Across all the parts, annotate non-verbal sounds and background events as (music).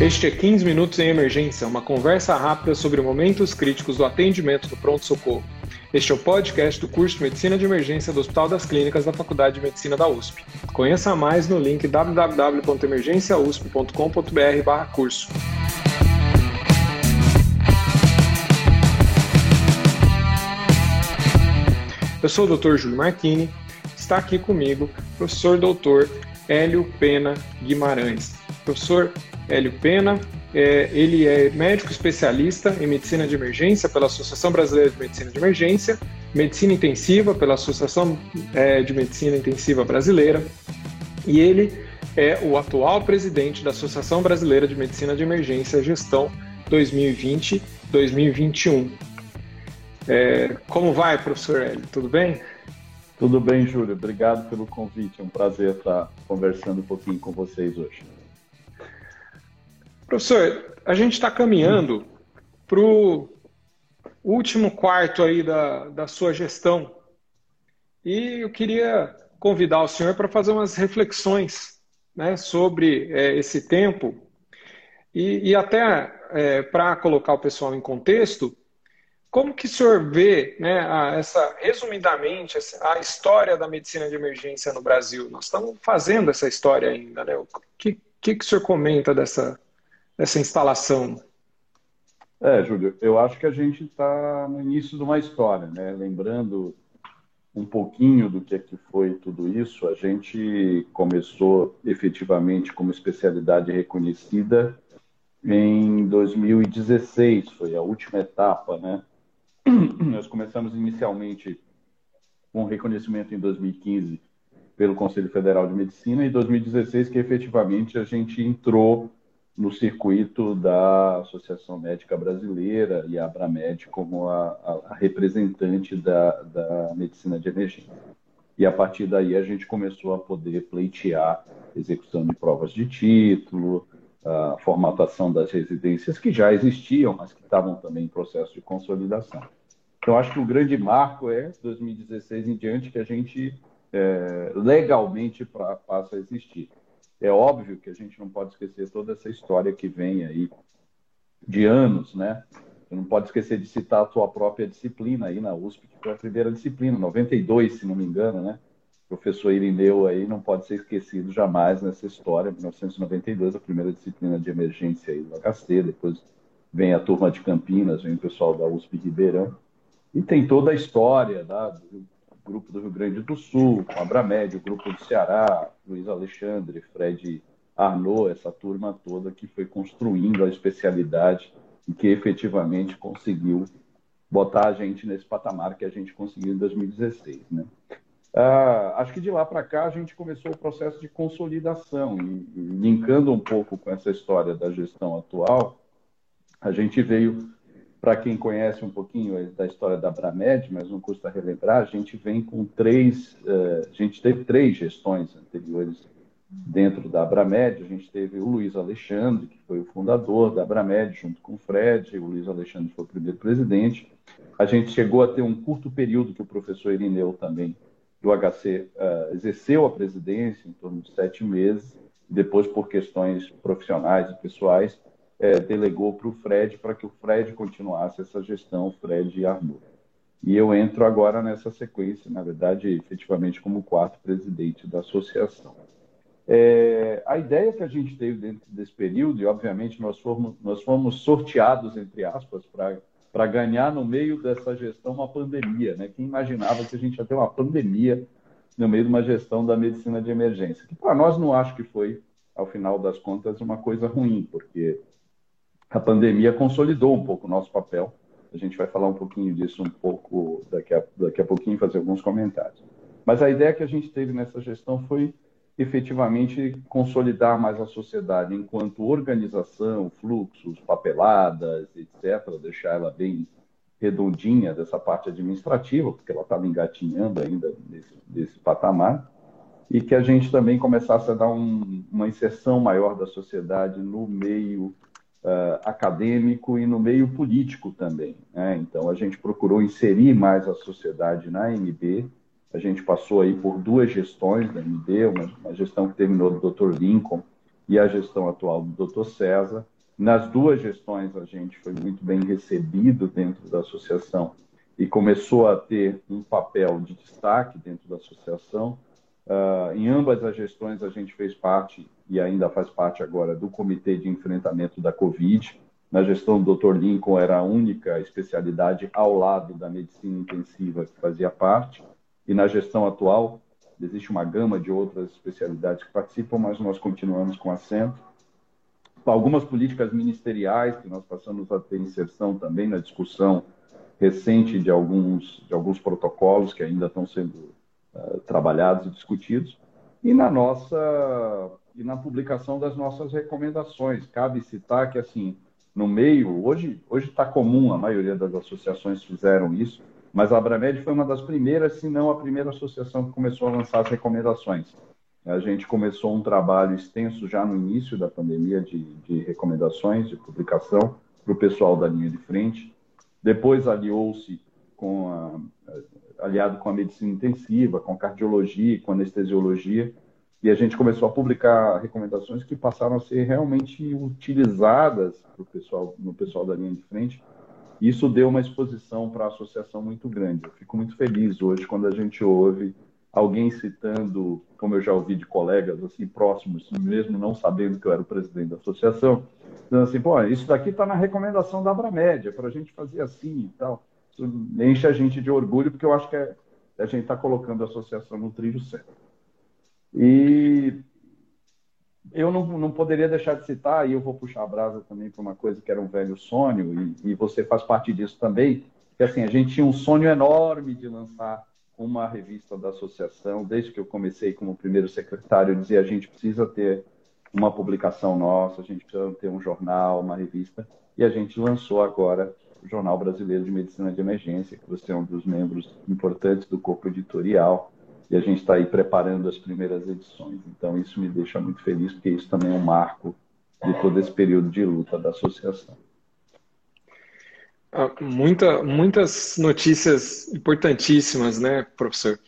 Este é 15 Minutos em Emergência, uma conversa rápida sobre momentos críticos do atendimento do pronto-socorro. Este é o podcast do curso de Medicina de Emergência do Hospital das Clínicas da Faculdade de Medicina da USP. Conheça mais no link www.emergenciausp.com.br/curso. Eu sou o Dr. Júlio Martini. Está aqui comigo o professor doutor Hélio Pena Guimarães. Professor Hélio Pena, é, ele é médico especialista em medicina de emergência pela Associação Brasileira de Medicina de Emergência, medicina intensiva pela Associação é, de Medicina Intensiva Brasileira, e ele é o atual presidente da Associação Brasileira de Medicina de Emergência Gestão 2020-2021. É, como vai, professor Hélio? Tudo bem? Tudo bem, Júlio. Obrigado pelo convite. É um prazer estar conversando um pouquinho com vocês hoje. Professor, a gente está caminhando para o último quarto aí da, da sua gestão. E eu queria convidar o senhor para fazer umas reflexões né, sobre é, esse tempo e, e até é, para colocar o pessoal em contexto, como que o senhor vê, né, a, essa, resumidamente, a história da medicina de emergência no Brasil? Nós estamos fazendo essa história ainda, né? O que, que, que o senhor comenta dessa, dessa instalação? É, Júlio, eu acho que a gente está no início de uma história, né? Lembrando um pouquinho do que é que foi tudo isso, a gente começou efetivamente como especialidade reconhecida em 2016, foi a última etapa, né? (clears throat) Nós começamos inicialmente com reconhecimento em 2015 pelo Conselho Federal de Medicina e 2016 que efetivamente a gente entrou no circuito da Associação Médica Brasileira e a Abramed como a, a, representante da, da medicina de emergência. E a partir daí a gente começou a poder pleitear execução de provas de título, a formatação das residências que já existiam, mas que estavam também em processo de consolidação. Então, acho que o grande marco é 2016 em diante que a gente é, legalmente pra, passa a existir. É óbvio que a gente não pode esquecer toda essa história que vem aí de anos, né? Você não pode esquecer de citar a sua própria disciplina aí na USP, que foi a primeira disciplina, 92, se não me engano, né? O professor Irineu aí não pode ser esquecido jamais nessa história, 1992, a primeira disciplina de emergência aí do HC, depois vem a turma de Campinas, vem o pessoal da USP Ribeirão. E tem toda a história tá? do grupo do Rio Grande do Sul, com Abramed, o grupo do Ceará, Luiz Alexandre, Fred Arnaud, essa turma toda que foi construindo a especialidade e que efetivamente conseguiu botar a gente nesse patamar que a gente conseguiu em 2016. Né? Ah, acho que de lá para cá a gente começou o processo de consolidação e, e linkando um pouco com essa história da gestão atual, a gente veio para quem conhece um pouquinho da história da Abramed, mas não custa relembrar, a gente vem com três, uh, a gente teve três gestões anteriores dentro da Abramed. A gente teve o Luiz Alexandre, que foi o fundador da Abramed, junto com o Fred. O Luiz Alexandre foi o primeiro presidente. A gente chegou a ter um curto período que o professor Irineu também, do HC, eh, exerceu a presidência, em torno de sete meses. Depois, por questões profissionais e pessoais, é, delegou para o Fred para que o Fred continuasse essa gestão, Fred e Arthur. E eu entro agora nessa sequência, na verdade, efetivamente como quarto presidente da associação. É, a ideia que a gente teve dentro desse período, e obviamente nós fomos, nós fomos sorteados, entre aspas, para ganhar no meio dessa gestão uma pandemia. Né? Quem imaginava que a gente ia ter uma pandemia no meio de uma gestão da medicina de emergência? Que para nós não acho que foi, ao final das contas, uma coisa ruim, porque a pandemia consolidou um pouco o nosso papel. A gente vai falar um pouquinho disso um pouco daqui a, daqui a pouquinho, fazer alguns comentários. Mas a ideia que a gente teve nessa gestão foi efetivamente consolidar mais a sociedade enquanto organização, fluxos, papeladas, etc., deixar ela bem redondinha dessa parte administrativa, porque ela estava engatinhando ainda nesse, nesse patamar, e que a gente também começasse a dar um, uma inserção maior da sociedade no meio uh, acadêmico e no meio político também. Né? Então, a gente procurou inserir mais a sociedade na MB. A gente passou aí por duas gestões da MB, uma, uma gestão que terminou do Dr. Lincoln e a gestão atual do Dr. César. Nas duas gestões, a gente foi muito bem recebido dentro da associação e começou a ter um papel de destaque dentro da associação. Uh, em ambas as gestões, a gente fez parte e ainda faz parte agora do Comitê de Enfrentamento da Covid. Na gestão do Dr. Lincoln, era a única especialidade ao lado da medicina intensiva que fazia parte. E na gestão atual, existe uma gama de outras especialidades que participam, mas nós continuamos com assento. Algumas políticas ministeriais que nós passamos a ter inserção também na discussão recente de alguns, de alguns protocolos que ainda estão sendo uh, trabalhados e discutidos, e na nossa e na publicação das nossas recomendações. Cabe citar que assim, no meio, hoje hoje está comum, a maioria das associações fizeram isso, mas a Abramed foi uma das primeiras, se não a primeira associação que começou a lançar as recomendações. A gente começou um trabalho extenso já no início da pandemia de, de recomendações, de publicação para o pessoal da linha de frente. Depois aliou-se com a, aliado com a medicina intensiva, com cardiologia, com anestesiologia, e a gente começou a publicar recomendações que passaram a ser realmente utilizadas pro pessoal, no pessoal da linha de frente. Isso deu uma exposição para a associação muito grande. Eu fico muito feliz hoje quando a gente ouve alguém citando, como eu já ouvi de colegas assim próximos, mesmo não sabendo que eu era o presidente da associação, dizendo assim, pô, isso daqui está na recomendação da Abramédia, para a gente fazer assim e tal. Isso enche a gente de orgulho, porque eu acho que é, a gente está colocando a associação no trilho certo. E eu não, não poderia deixar de citar, e eu vou puxar a brasa também para uma coisa que era um velho sonho, e, e você faz parte disso também, que assim, a gente tinha um sonho enorme de lançar uma revista da associação, desde que eu comecei como primeiro secretário, dizia a gente precisa ter uma publicação nossa, a gente precisa ter um jornal, uma revista, e a gente lançou agora Jornal Brasileiro de Medicina de Emergência, que você é um dos membros importantes do corpo editorial, e a gente está aí preparando as primeiras edições. Então, isso me deixa muito feliz, porque isso também é um marco de todo esse período de luta da associação. Ah, muita, muitas notícias importantíssimas, né, professor?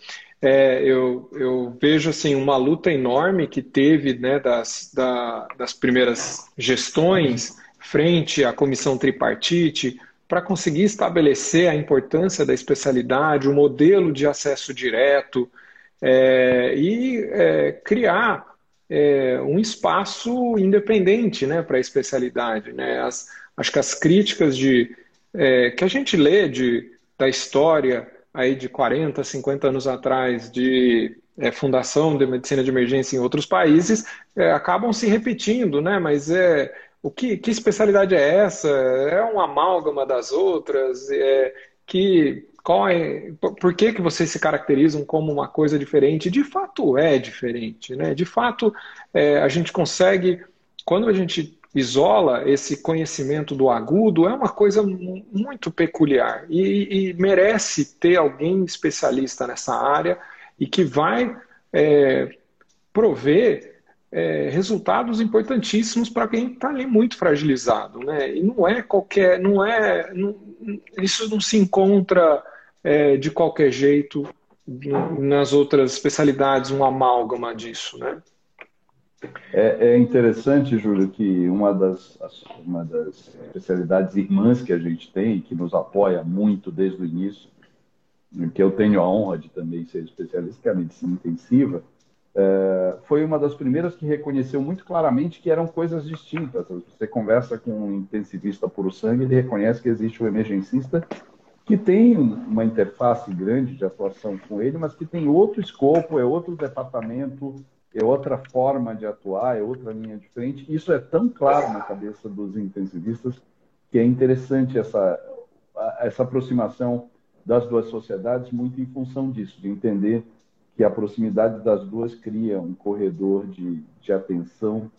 É, eu, eu, vejo assim uma luta enorme que teve né, das, da, das primeiras gestões frente à comissão tripartite para conseguir estabelecer a importância da especialidade, o modelo de acesso direto é, e é, criar é, um espaço independente né, para a especialidade. Né? As, acho que as críticas de é, que a gente lê de, da história aí de 40, 50 anos atrás de é, fundação de medicina de emergência em outros países é, acabam se repetindo, né? Mas é o que, que especialidade é essa? É uma amálgama das outras? É, que qual é, por que, que vocês se caracterizam como uma coisa diferente? De fato é diferente, né? De fato é, a gente consegue quando a gente isola esse conhecimento do agudo é uma coisa muito peculiar e, e merece ter alguém especialista nessa área e que vai é, prover é, resultados importantíssimos para quem está ali muito fragilizado, né? E não é qualquer, não é, não, isso não se encontra é, de qualquer jeito nas outras especialidades, um amálgama disso, né? É, é, interessante, Júlio, que uma das, uma das especialidades irmãs que a gente tem, que nos apoia muito desde o início, que eu tenho a honra de também ser especialista, que é a medicina intensiva, é, foi uma das primeiras que reconheceu muito claramente que eram coisas distintas. Você conversa com um intensivista puro sangue, ele reconhece que existe o um emergencista que tem uma interface grande de atuação com ele, mas que tem outro escopo, é outro departamento, é outra forma de atuar, é outra linha de frente. Isso é tão claro na cabeça dos intensivistas que é interessante essa, essa aproximação das duas sociedades, muito em função disso, de entender que a proximidade das duas cria um corredor de, de atenção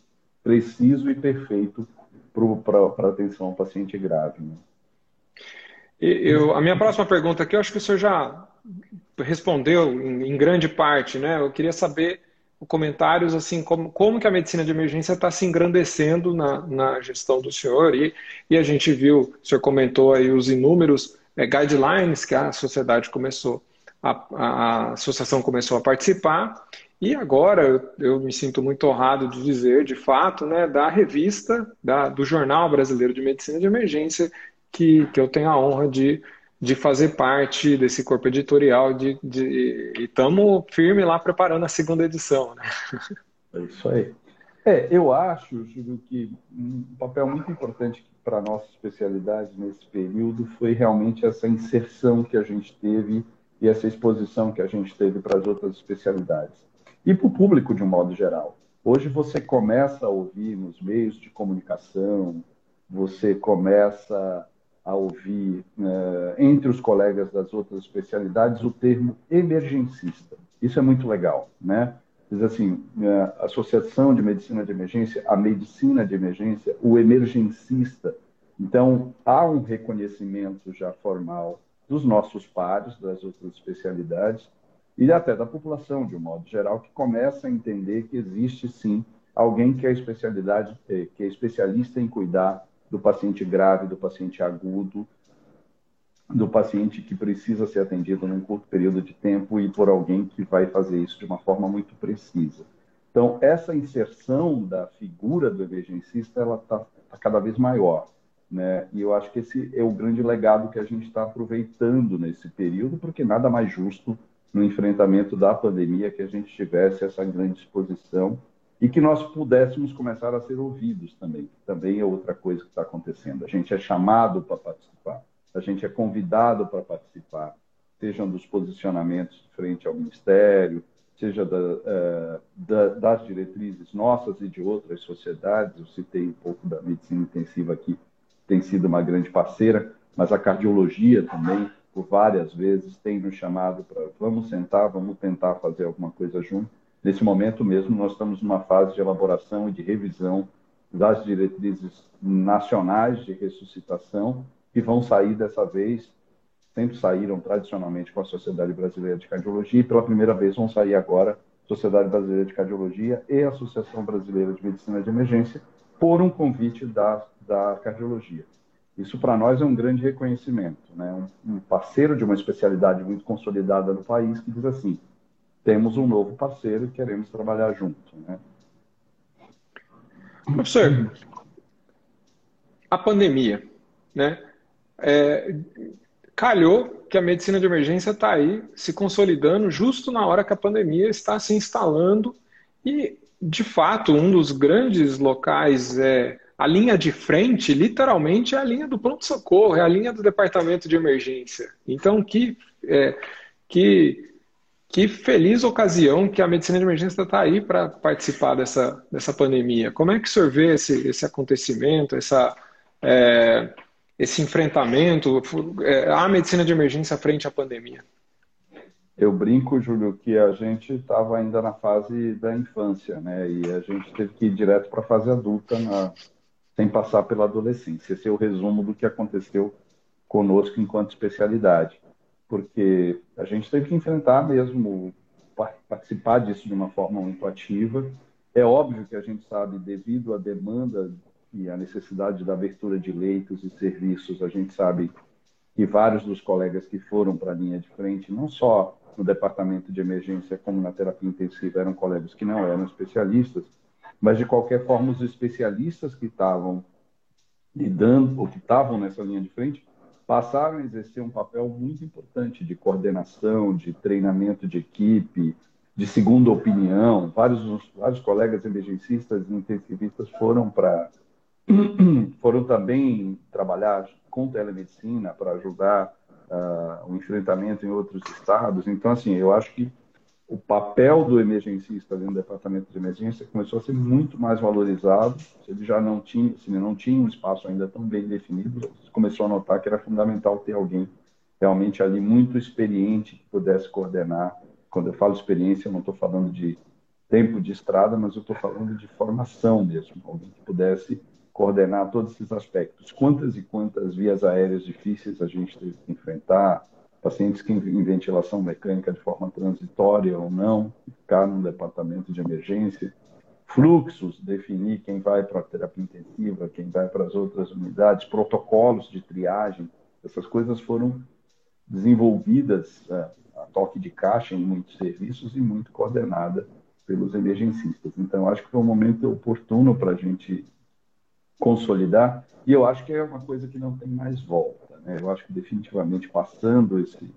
preciso e perfeito para a atenção ao paciente grave. Né? Eu, a minha próxima pergunta aqui, eu acho que o senhor já respondeu em, em grande parte, né? Eu queria saber comentários assim como, como que a medicina de emergência está se engrandecendo na, na gestão do senhor e, e a gente viu, o senhor comentou aí os inúmeros é, guidelines que a sociedade começou a, a, associação começou a participar e agora eu me sinto muito honrado de dizer, de fato, né, da revista, da, do Jornal Brasileiro de Medicina de Emergência, que, que eu tenho a honra de, de fazer parte desse corpo editorial de, de, e estamos firme lá preparando a segunda edição. Né? É isso aí. É, eu acho, Júlio, que um papel muito importante para a nossa especialidade nesse período foi realmente essa inserção que a gente teve e essa exposição que a gente teve para as outras especialidades. E para o público, de um modo geral. Hoje você começa a ouvir nos meios de comunicação, você começa a ouvir né, entre os colegas das outras especialidades o termo emergencista. Isso é muito legal, né? diz assim, né, a Associação de Medicina de Emergência, a medicina de emergência, o emergencista. Então, há um reconhecimento já formal dos nossos pares, das outras especialidades, e até da população, de um modo geral, que começa a entender que existe, sim, alguém que é especialidade, eh, que é especialista em cuidar do paciente grave, do paciente agudo, do paciente que precisa ser atendido num curto período de tempo e por alguém que vai fazer isso de uma forma muito precisa. Então, essa inserção da figura do emergencista, ela está tá cada vez maior. Né? E eu acho que esse é o grande legado que a gente está aproveitando nesse período, porque nada mais justo no enfrentamento da pandemia que a gente tivesse essa grande exposição e que nós pudéssemos começar a ser ouvidos também, que também é outra coisa que está acontecendo. A gente é chamado para participar a gente é convidado para participar, sejam dos posicionamentos frente ao Ministério, seja da, uh, da, das diretrizes nossas e de outras sociedades. Eu citei um pouco da medicina intensiva aqui, tem sido uma grande parceira, mas a cardiologia também, por várias vezes, tem nos chamado para vamos sentar, vamos tentar fazer alguma coisa junto. Nesse momento mesmo, nós estamos numa fase de elaboração e de revisão das diretrizes nacionais de ressuscitação que vão sair dessa vez, sempre saíram tradicionalmente com a Sociedade Brasileira de Cardiologia, e pela primeira vez vão sair agora Sociedade Brasileira de Cardiologia e Associação Brasileira de Medicina de Emergência, por um convite da, da cardiologia. Isso para nós é um grande reconhecimento, né? um, parceiro de uma especialidade muito consolidada no país que diz assim: temos um novo parceiro e queremos trabalhar junto. Né? Professor, a pandemia, né? é, calhou que a medicina de emergência está aí se consolidando justo na hora que a pandemia está se instalando e, de fato, um dos grandes locais é a linha de frente, literalmente, é a linha do pronto-socorro, é a linha do departamento de emergência. Então, que, é, que, que feliz ocasião que a medicina de emergência está aí para participar dessa, dessa pandemia. Como é que o senhor vê esse, esse acontecimento, essa. É, esse enfrentamento, é, a medicina de emergência frente à pandemia? Eu brinco, Júlio, que a gente estava ainda na fase da infância, né? E a gente teve que ir direto para a fase adulta, na... sem passar pela adolescência. Esse é o resumo do que aconteceu conosco enquanto especialidade, porque a gente teve que enfrentar mesmo, participar disso de uma forma muito ativa. É óbvio que a gente sabe, devido à demanda e a necessidade da abertura de leitos e serviços, a gente sabe que vários dos colegas que foram para a linha de frente, não só no departamento de emergência como na terapia intensiva, eram colegas que não eram especialistas, mas de qualquer forma os especialistas que estavam lidando ou que estavam nessa linha de frente passaram a exercer um papel muito importante de coordenação, de treinamento de equipe, de segunda opinião. Vários, vários colegas emergencistas e intensivistas foram para (clears throat) foram também trabalhar com telemedicina para ajudar uh, o enfrentamento em outros estados. Então, assim, eu acho que o papel do emergencista dentro do departamento de emergência começou a ser muito mais valorizado. Ele já não tinha, assim, não tinha um espaço ainda tão bem definido. Começou a notar que era fundamental ter alguém realmente ali muito experiente que pudesse coordenar. Quando eu falo experiência, eu não estou falando de tempo de estrada, mas eu estou falando de formação mesmo, alguém que pudesse coordenar todos esses aspectos. Quantas e quantas vias aéreas difíceis a gente teve que enfrentar, pacientes que em ventilação mecânica de forma transitória ou não, ficar no departamento de emergência, fluxos, definir quem vai para a terapia intensiva, quem vai para as outras unidades, protocolos de triagem, essas coisas foram desenvolvidas é, a toque de caixa em muitos serviços e muito coordenada pelos emergencistas. Então, acho que foi um momento oportuno para a gente consolidar, e eu acho que é uma coisa que não tem mais volta. Né? Eu acho que definitivamente passando esse,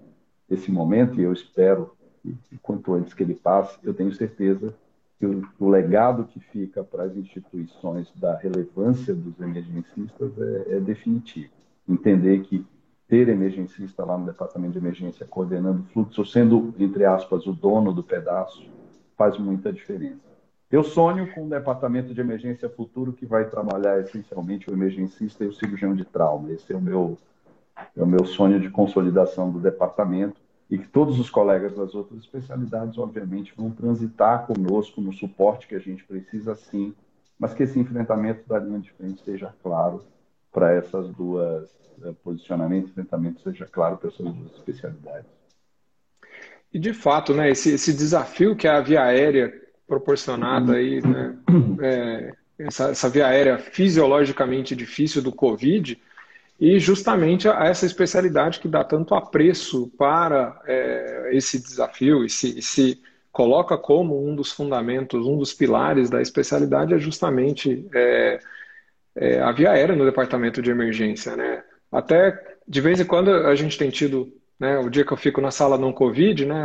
esse momento, e eu espero que quanto antes que ele passe, eu tenho certeza que o, o legado que fica para as instituições da relevância dos emergencistas é, é definitivo. Entender que ter emergencista lá no departamento de emergência coordenando o fluxo, sendo, entre aspas, o dono do pedaço, faz muita diferença. Eu sonho com um departamento de emergência futuro que vai trabalhar essencialmente o emergencista e o cirurgião de trauma. Esse é o meu, é o meu sonho de consolidação do departamento e que todos os colegas das outras especialidades, obviamente, vão transitar conosco no suporte que a gente precisa, sim, mas que esse enfrentamento da linha de frente seja claro para essas duas eh, posicionamento e enfrentamento seja claro para essas duas especialidades. E de fato, né, esse, esse desafio que a via aérea proporcionada aí, né, (clears throat) é, essa, essa via aérea fisiologicamente difícil do Covid, e justamente a essa especialidade que dá tanto apreço para é, esse desafio e se, se, coloca como um dos fundamentos, um dos pilares da especialidade é justamente é, é, a via aérea no departamento de emergência. Né? Até de vez em quando a gente tem tido, né, o dia que eu fico na sala não Covid, né,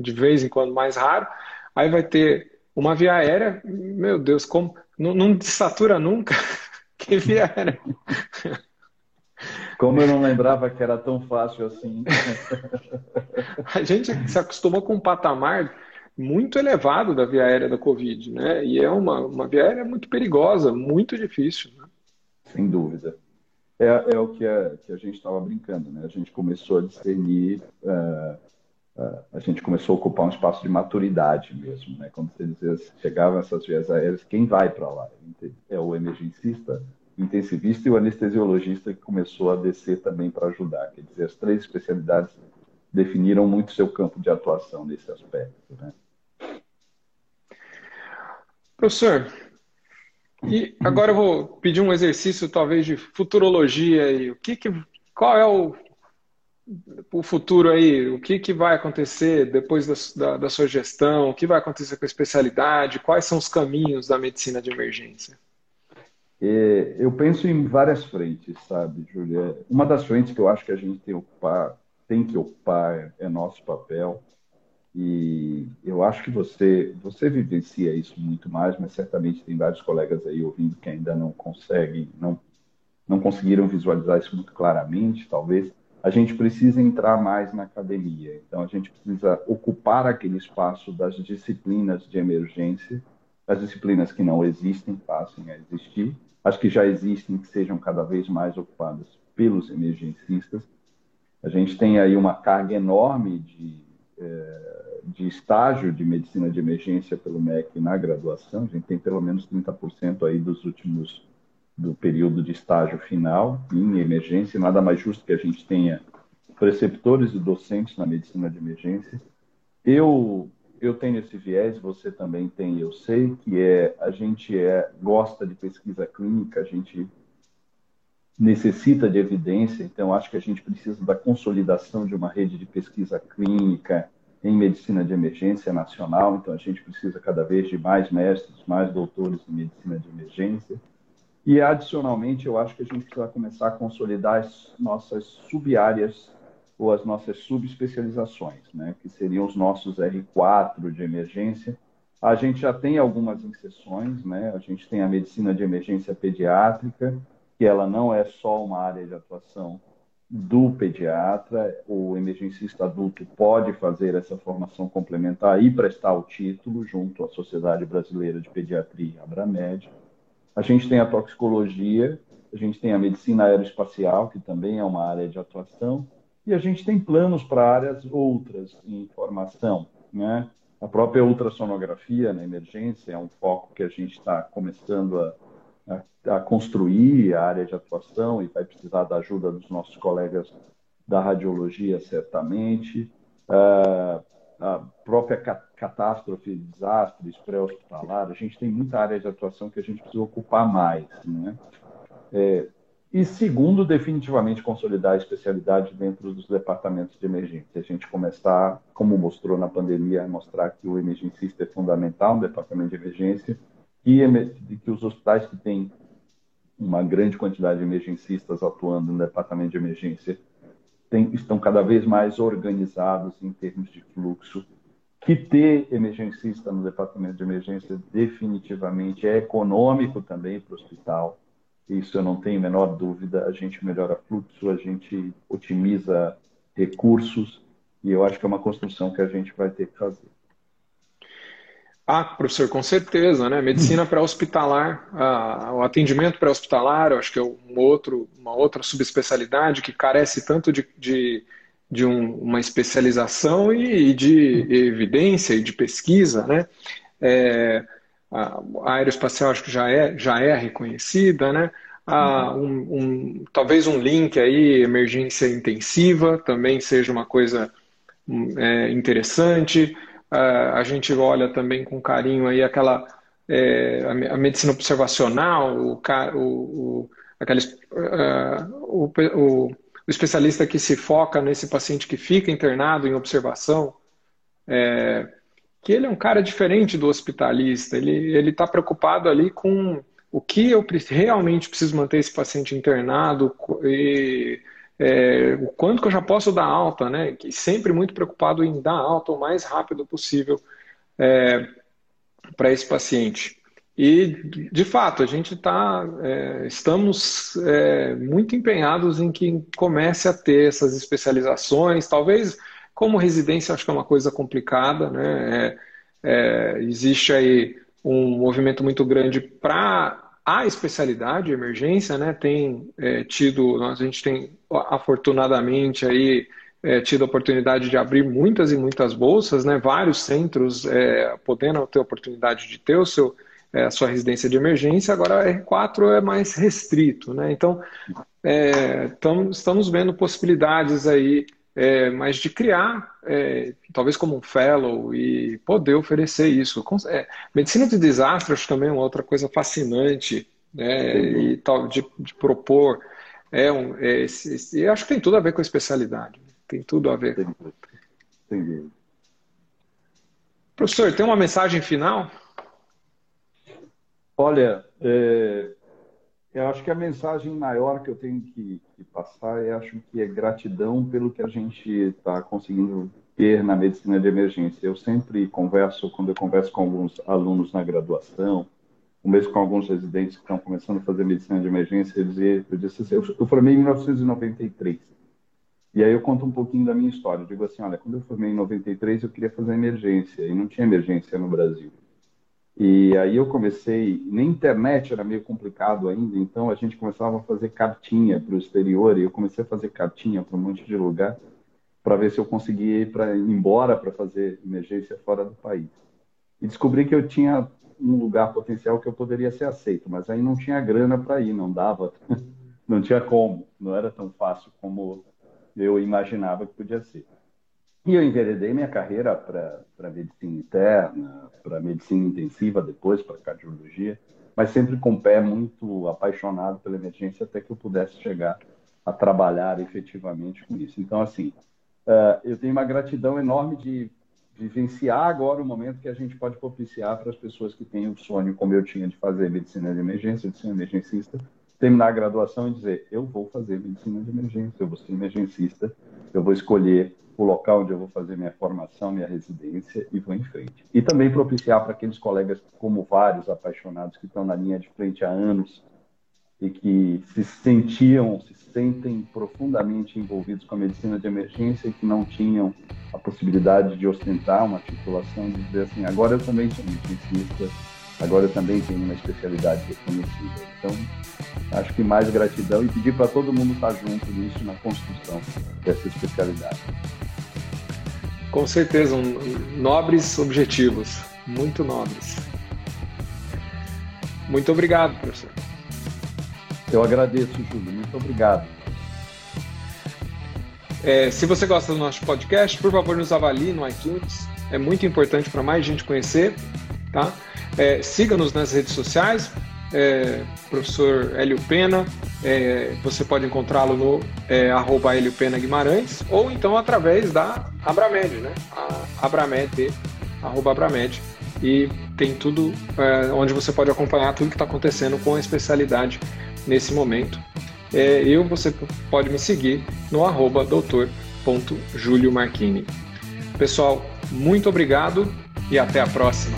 de vez em quando mais raro, aí vai ter uma via aérea, meu Deus, como não, não satura nunca. (laughs) que via aérea. Como eu não lembrava que era tão fácil assim. (laughs) a gente se acostumou com um patamar muito elevado da via aérea da Covid, né? E é uma, uma via aérea muito perigosa, muito difícil. Né? Sem dúvida. É, é o que a, que a gente estava brincando, né? A gente começou a discernir, uh, uh, a gente começou a ocupar um espaço de maturidade mesmo, né? Quando você dizia, chegavam essas vias aéreas, quem vai para lá? É o emergencista, intensivista e o anestesiologista que começou a descer também para ajudar. Quer dizer, as três especialidades definiram muito seu campo de atuação nesse aspecto. Né? Professor, e agora eu vou pedir um exercício talvez de futurologia aí. O que, que qual é o, o futuro aí? O que, que vai acontecer depois da, da, da sua gestão? O que vai acontecer com a especialidade? Quais são os caminhos da medicina de emergência? É, eu penso em várias frentes, sabe, Julia? Uma das frentes que eu acho que a gente tem, ocupar, tem que ocupar é nosso papel. E eu acho que você, você vivencia isso muito mais, mas certamente tem vários colegas aí ouvindo que ainda não conseguem, não, não conseguiram visualizar isso muito claramente, talvez. A gente precisa entrar mais na academia. Então, a gente precisa ocupar aquele espaço das disciplinas de emergência, as disciplinas que não existem passem a existir as que já existem, que sejam cada vez mais ocupadas pelos emergencistas. A gente tem aí uma carga enorme de, é, de estágio de medicina de emergência pelo MEC na graduação. A gente tem pelo menos 30% aí dos últimos do período de estágio final em emergência. Nada mais justo que a gente tenha preceptores e docentes na medicina de emergência. Eu eu tenho esse viés, você também tem, eu sei, que é a gente é, gosta de pesquisa clínica, a gente necessita de evidência, então acho que a gente precisa da consolidação de uma rede de pesquisa clínica em medicina de emergência nacional, então a gente precisa cada vez de mais mestres, mais doutores em medicina de emergência. E adicionalmente, eu acho que a gente precisa começar a consolidar as nossas sub-áreas ou as nossas subespecializações, né, que seriam os nossos R4 de emergência. A gente já tem algumas inserções, né? A gente tem a medicina de emergência pediátrica, que ela não é só uma área de atuação do pediatra, o emergencista adulto pode fazer essa formação complementar e prestar o título junto à Sociedade Brasileira de Pediatria, Abramed. A gente tem a toxicologia, a gente tem a medicina aeroespacial, que também é uma área de atuação, e a gente tem planos para áreas outras em formação, né? A própria ultrassonografia na emergência é um foco que a gente está começando a, a, a, construir a área de atuação e vai precisar da ajuda dos nossos colegas da radiologia, certamente. Uh, a própria catástrofe, desastres pré-hospitalar, a gente tem muita área de atuação que a gente precisa ocupar mais, né? É, E segundo, definitivamente consolidar a especialidade dentro dos departamentos de emergência. A gente começar, como mostrou na pandemia, a mostrar que o emergencista é fundamental no departamento de emergência e que os hospitais que têm uma grande quantidade de emergencistas atuando no departamento de emergência tem, estão cada vez mais organizados em termos de fluxo. Que ter emergencista no departamento de emergência definitivamente é econômico também para o hospital isso eu não tenho a menor dúvida. A gente melhora fluxo, a gente otimiza recursos e eu acho que é uma construção que a gente vai ter que fazer. Ah, professor, com certeza, né? Medicina pré-hospitalar, ah, o atendimento pré-hospitalar, eu acho que é um outro, uma outra subespecialidade que carece tanto de, de, de um, uma especialização e, e, de evidência e de pesquisa, né? É, a aeroespacial acho que já é, já é reconhecida, né? Ah, um, um, talvez um link aí, emergência intensiva, também seja uma coisa hum, é, interessante. Ah, a gente olha também com carinho aí aquela é, a medicina observacional, o, o, o, aquele, uh, o, o, o, especialista que se foca nesse paciente que fica internado em observação. É, que ele é um cara diferente do hospitalista. Ele está preocupado ali com o que eu realmente preciso manter esse paciente internado e é, o quanto que eu já posso dar alta, né? E sempre muito preocupado em dar alta o mais rápido possível é, para esse paciente. E, de fato, a gente está, é, estamos é, muito empenhados em que comece a ter essas especializações, talvez como residência, acho que é uma coisa complicada, né? É, é, existe aí um movimento muito grande para a especialidade de emergência, né? Tem é, tido, a gente tem afortunadamente aí é, tido a oportunidade de abrir muitas e muitas bolsas, né? Vários centros é, podendo ter a oportunidade de ter o seu é, a sua residência de emergência. Agora a R4 é mais restrito, né? Então é, tam, estamos vendo possibilidades aí é, mas de criar, é, talvez como um fellow, e poder oferecer isso. É, medicina de desastre, acho também uma outra coisa fascinante, né, e tal, de, de propor. É um, é, esse, esse, acho que tem tudo a ver com a especialidade. Tem tudo a ver. Entendi. Professor, tem uma mensagem final? Olha, é, eu acho que a mensagem maior que eu tenho que, que passar é acho que é gratidão pelo que a gente está conseguindo ter na medicina de emergência. Eu sempre converso, quando eu converso com alguns alunos na graduação, ou mesmo com alguns residentes que estão começando a fazer medicina de emergência, eu, dizia, eu disse assim, eu, eu formei em 1993. E aí eu conto um pouquinho da minha história. Eu digo assim, olha, quando eu formei em 93, eu queria fazer emergência, e não tinha emergência no Brasil. E aí eu comecei, nem internet era meio complicado ainda, então a gente começava a fazer cartinha para o exterior, e eu comecei a fazer cartinha para um monte de lugar, para ver se eu conseguia ir, pra, embora para fazer emergência fora do país. E descobri que eu tinha um lugar potencial que eu poderia ser aceito, mas aí não tinha grana para ir, não dava, (laughs) não tinha como, não era tão fácil como eu imaginava que podia ser. E eu enveredei minha carreira para medicina interna, para medicina intensiva depois, para cardiologia, mas sempre com o pé muito apaixonado pela emergência até que eu pudesse chegar a trabalhar efetivamente com isso. Então, assim, uh, eu tenho uma gratidão enorme de vivenciar agora o momento que a gente pode propiciar para as pessoas que têm o sonho, como eu tinha, de fazer medicina de emergência, de ser emergencista, terminar a graduação e dizer: eu vou fazer medicina de emergência, eu vou ser emergencista, eu vou escolher o local onde eu vou fazer minha formação, minha residência e vou em frente. E também propiciar para aqueles colegas, como vários apaixonados que estão na linha de frente há anos e que se sentiam, se sentem profundamente envolvidos com a medicina de emergência e que não tinham a possibilidade de ostentar uma titulação, de dizer assim, agora eu também sou emergencista, agora também tenho uma especialidade reconhecida. Então, acho que mais gratidão e pedir para todo mundo estar junto nisso, na construção dessa especialidade. Com certeza, um, nobres objetivos, muito nobres. Muito obrigado, professor. Eu agradeço, Júlio. Muito obrigado. É, se você gosta do nosso podcast, por favor, nos avalie no iTunes. É muito importante para mais gente conhecer. Tá? É, Siga-nos nas redes sociais, é, professor Hélio Pena, é, você pode encontrá-lo no é, arroba Pena Guimarães ou então através da Abramed, né? Abramed, arroba Abramed. E tem tudo é, onde você pode acompanhar tudo que está acontecendo com a especialidade nesse momento. É, eu, você pode me seguir no arroba doutor.juliomarchini. Pessoal, muito obrigado e até a próxima.